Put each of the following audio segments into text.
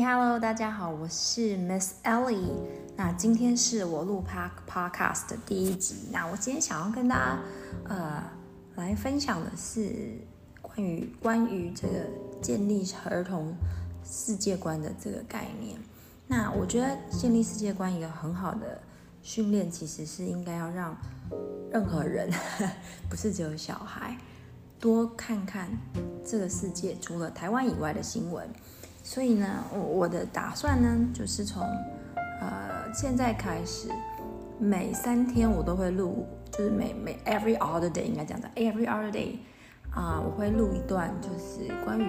，Hello，大家好，我是 Miss Ellie。那今天是我录 Park Podcast 的第一集。那我今天想要跟大家呃来分享的是关于关于这个建立儿童世界观的这个概念。那我觉得建立世界观一个很好的训练，其实是应该要让任何人，不是只有小孩，多看看这个世界除了台湾以外的新闻。所以呢，我我的打算呢，就是从呃现在开始，每三天我都会录，就是每每 every other day 应该讲的 every other day 啊，我会录一段，就是关于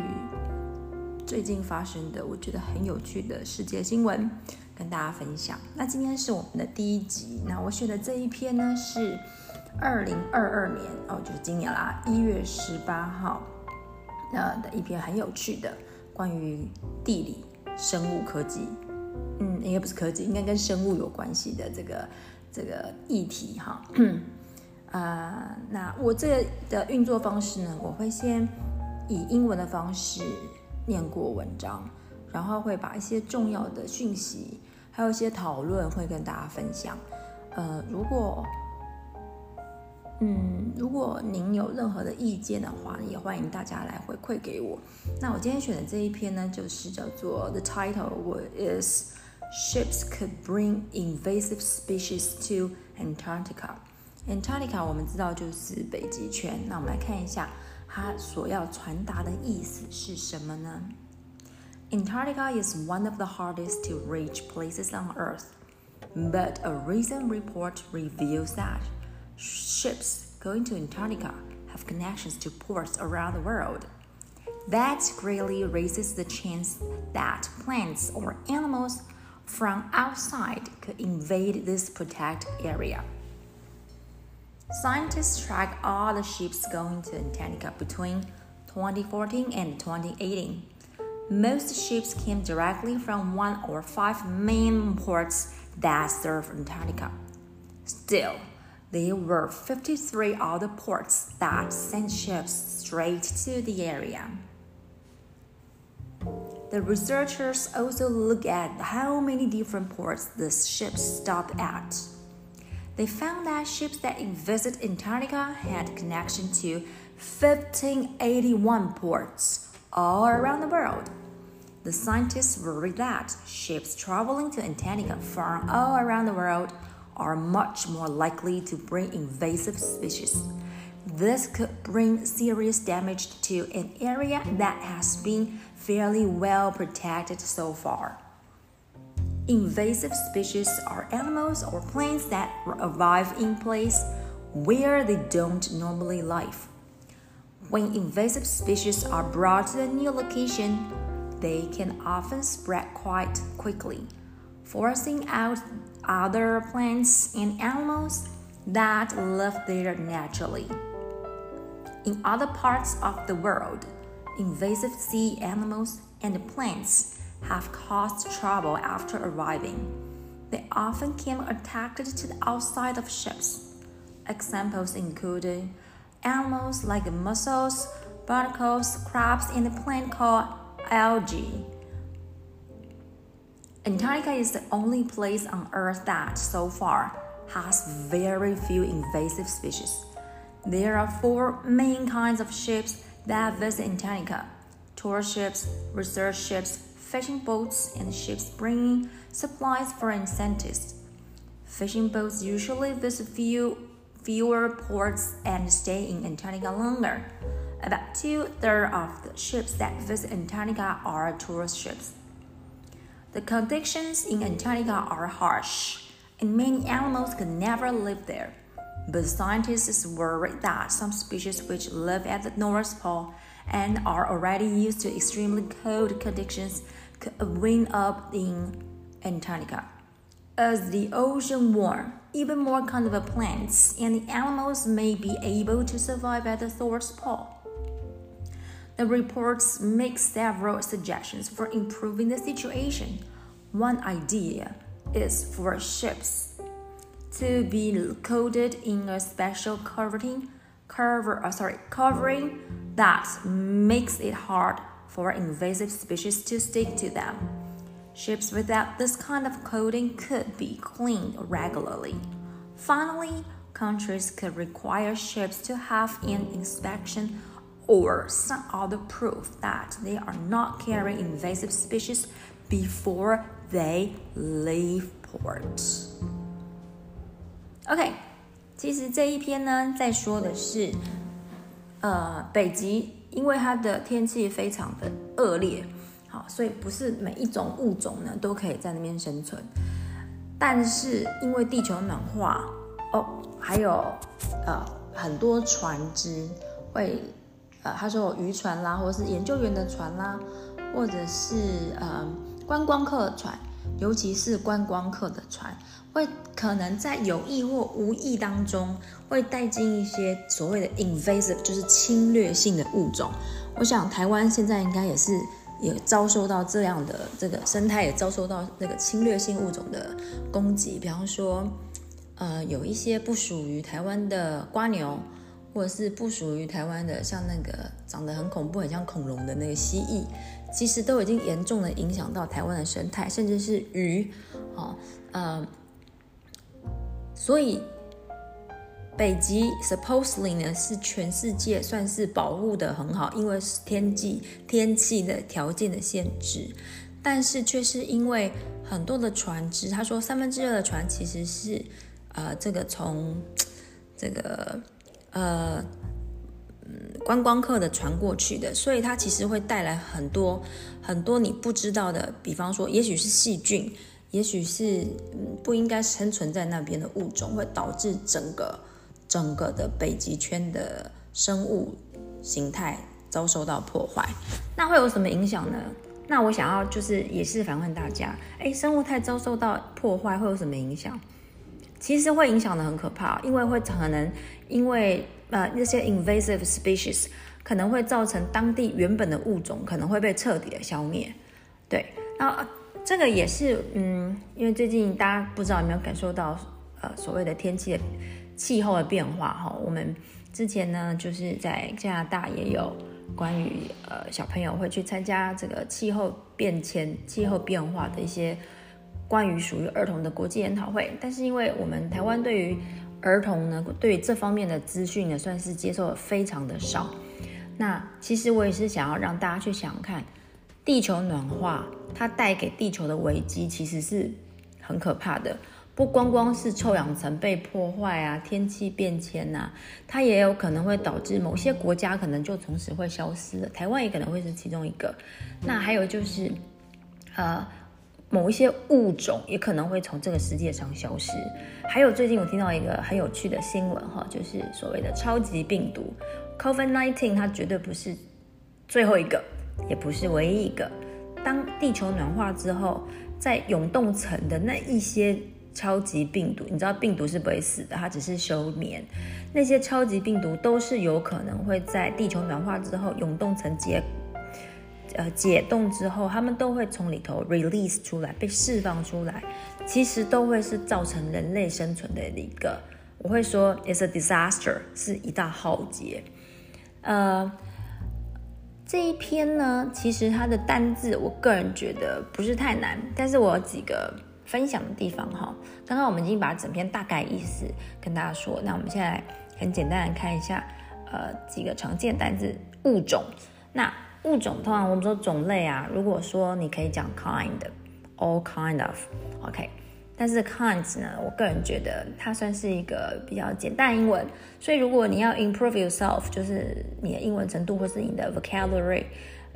最近发生的我觉得很有趣的世界新闻，跟大家分享。那今天是我们的第一集，那我选的这一篇呢是二零二二年哦，就是今年啦，一月十八号那的一篇很有趣的。关于地理、生物科技，嗯，应该不是科技，应该跟生物有关系的这个这个议题哈。啊，那我这个的运作方式呢，我会先以英文的方式念过文章，然后会把一些重要的讯息，还有一些讨论会跟大家分享。呃，如果嗯，如果您有任何的意见的话，也欢迎大家来回馈给我。那我今天选的这一篇呢，就是叫做 The title is Ships Could Bring Invasive Species to Antarctica。Antarctica 我们知道就是北极圈，那我们来看一下它所要传达的意思是什么呢？Antarctica is one of the hardest to reach places on Earth, but a recent report reveals that ships going to Antarctica have connections to ports around the world. That greatly raises the chance that plants or animals from outside could invade this protected area. Scientists track all the ships going to Antarctica between 2014 and 2018. Most ships came directly from one or five main ports that serve Antarctica. Still, there were 53 other ports that sent ships straight to the area. The researchers also looked at how many different ports the ships stopped at. They found that ships that visit Antarctica had connection to 1581 ports all around the world. The scientists worried that ships traveling to Antarctica from all around the world are much more likely to bring invasive species. This could bring serious damage to an area that has been fairly well protected so far. Invasive species are animals or plants that arrive in place where they don't normally live. When invasive species are brought to a new location, they can often spread quite quickly, forcing out other plants and animals that live there naturally. In other parts of the world, invasive sea animals and plants have caused trouble after arriving. They often came attached to the outside of ships. Examples include animals like mussels, barnacles, crabs, and a plant called algae. Antarctica is the only place on Earth that, so far, has very few invasive species. There are four main kinds of ships that visit Antarctica tour ships, research ships, fishing boats, and ships bringing supplies for scientists. Fishing boats usually visit few, fewer ports and stay in Antarctica longer. About two thirds of the ships that visit Antarctica are tourist ships. The conditions in Antarctica are harsh, and many animals could never live there. But scientists worry that some species which live at the North Pole and are already used to extremely cold conditions could wind up in Antarctica. As the ocean warms, even more kind of plants and animals may be able to survive at the North Pole. The reports make several suggestions for improving the situation. One idea is for ships to be coated in a special covering, cover, uh, sorry, covering that makes it hard for invasive species to stick to them. Ships without this kind of coating could be cleaned regularly. Finally, countries could require ships to have an inspection or some other proof that they are not carrying invasive species before they leave port. OK，其实这一篇呢，在说的是，呃，北极因为它的天气非常的恶劣，好，所以不是每一种物种呢都可以在那边生存。但是因为地球暖化，哦，还有呃很多船只会，呃，他说渔船啦，或者是研究员的船啦，或者是呃观光客船，尤其是观光客的船。会可能在有意或无意当中，会带进一些所谓的 invasive，就是侵略性的物种。我想台湾现在应该也是也遭受到这样的这个生态，也遭受到那个侵略性物种的攻击。比方说，呃，有一些不属于台湾的瓜牛，或者是不属于台湾的，像那个长得很恐怖、很像恐龙的那个蜥蜴，其实都已经严重的影响到台湾的生态，甚至是鱼，哦，呃。所以，北极 supposedly 呢是全世界算是保护的很好，因为是天气天气的条件的限制，但是却是因为很多的船只，他说三分之二的船其实是呃这个从这个呃观光客的传过去的，所以它其实会带来很多很多你不知道的，比方说也许是细菌。也许是不应该生存在那边的物种，会导致整个整个的北极圈的生物形态遭受到破坏。那会有什么影响呢？那我想要就是也是反问大家：哎，生物态遭受到破坏会有什么影响？其实会影响的很可怕，因为会可能因为呃那些 invasive species 可能会造成当地原本的物种可能会被彻底的消灭。对，那。这个也是，嗯，因为最近大家不知道有没有感受到，呃，所谓的天气的气候的变化哈。我们之前呢，就是在加拿大也有关于呃小朋友会去参加这个气候变迁、气候变化的一些关于属于儿童的国际研讨会。但是因为我们台湾对于儿童呢，对于这方面的资讯呢，算是接受的非常的少。那其实我也是想要让大家去想看。地球暖化，它带给地球的危机其实是很可怕的。不光光是臭氧层被破坏啊，天气变迁呐，它也有可能会导致某些国家可能就从此会消失了。台湾也可能会是其中一个。那还有就是，呃，某一些物种也可能会从这个世界上消失。还有最近我听到一个很有趣的新闻哈，就是所谓的超级病毒 COVID-19，它绝对不是最后一个。也不是唯一一个。当地球暖化之后，在永冻层的那一些超级病毒，你知道病毒是不会死的，它只是休眠。那些超级病毒都是有可能会在地球暖化之后，永冻层结呃解冻之后，它们都会从里头 release 出来，被释放出来。其实都会是造成人类生存的一个，我会说，it's a disaster，是一大浩劫。呃。这一篇呢，其实它的单字，我个人觉得不是太难，但是我有几个分享的地方哈。刚刚我们已经把整篇大概意思跟大家说，那我们现在很简单的看一下，呃，几个常见单字物种。那物种通常我们说种类啊，如果说你可以讲 kind，all kind of，OK。但是 kinds 呢，我个人觉得它算是一个比较简单英文，所以如果你要 improve yourself，就是你的英文程度或是你的 vocabulary，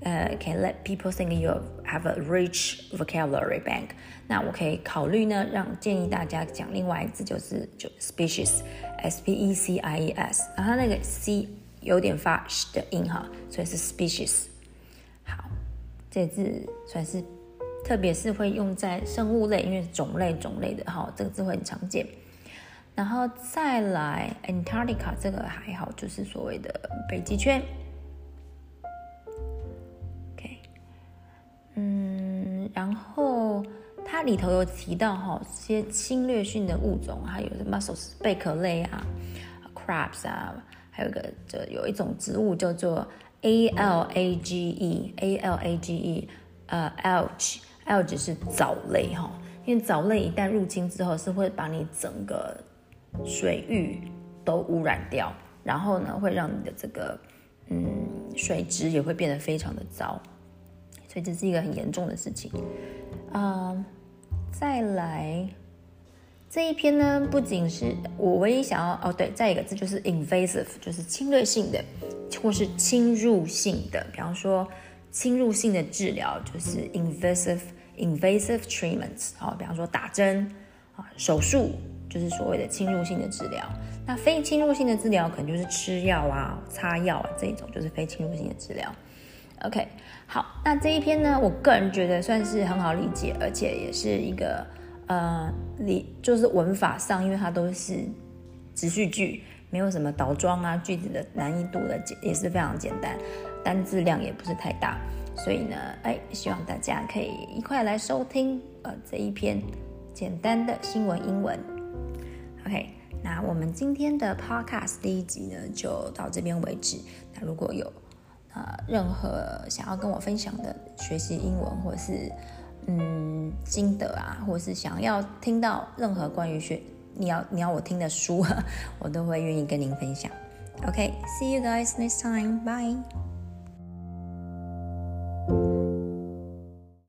呃，can let people think you have a rich vocabulary bank，那我可以考虑呢，让建议大家讲另外一字，就是就 species，s p e c i e s，然后那个 c 有点发 sh 的音哈，所以是 species。这字算是。特别是会用在生物类，因为种类种类的哈，这个字会很常见。然后再来 Antarctica 这个还好，就是所谓的北极圈。OK，嗯，然后它里头有提到哈，些侵略性的物种，还有 mussels 贝壳类啊，crabs 啊，还有一个就有一种植物叫做 a l a g e a l a g e，呃，alg，alg 是藻类哈，因为藻类一旦入侵之后，是会把你整个水域都污染掉，然后呢，会让你的这个嗯水质也会变得非常的糟，所以这是一个很严重的事情。啊，再来这一篇呢，不仅是我唯一想要哦，对，再一个字就是 invasive，就是侵略性的或是侵入性的，比方说侵入性的治疗就是 invasive。invasive treatments，好，比方说打针啊，手术就是所谓的侵入性的治疗。那非侵入性的治疗可能就是吃药啊、擦药啊这种，就是非侵入性的治疗。OK，好，那这一篇呢，我个人觉得算是很好理解，而且也是一个呃你，就是文法上，因为它都是直叙句，没有什么倒装啊，句子的难易度的简也是非常简单，单字量也不是太大。所以呢，哎，希望大家可以一块来收听呃这一篇简单的新闻英文。OK，那我们今天的 Podcast 第一集呢就到这边为止。那如果有呃任何想要跟我分享的学习英文或者是嗯心得啊，或是想要听到任何关于学你要你要我听的书，我都会愿意跟您分享。OK，see you guys next time，bye。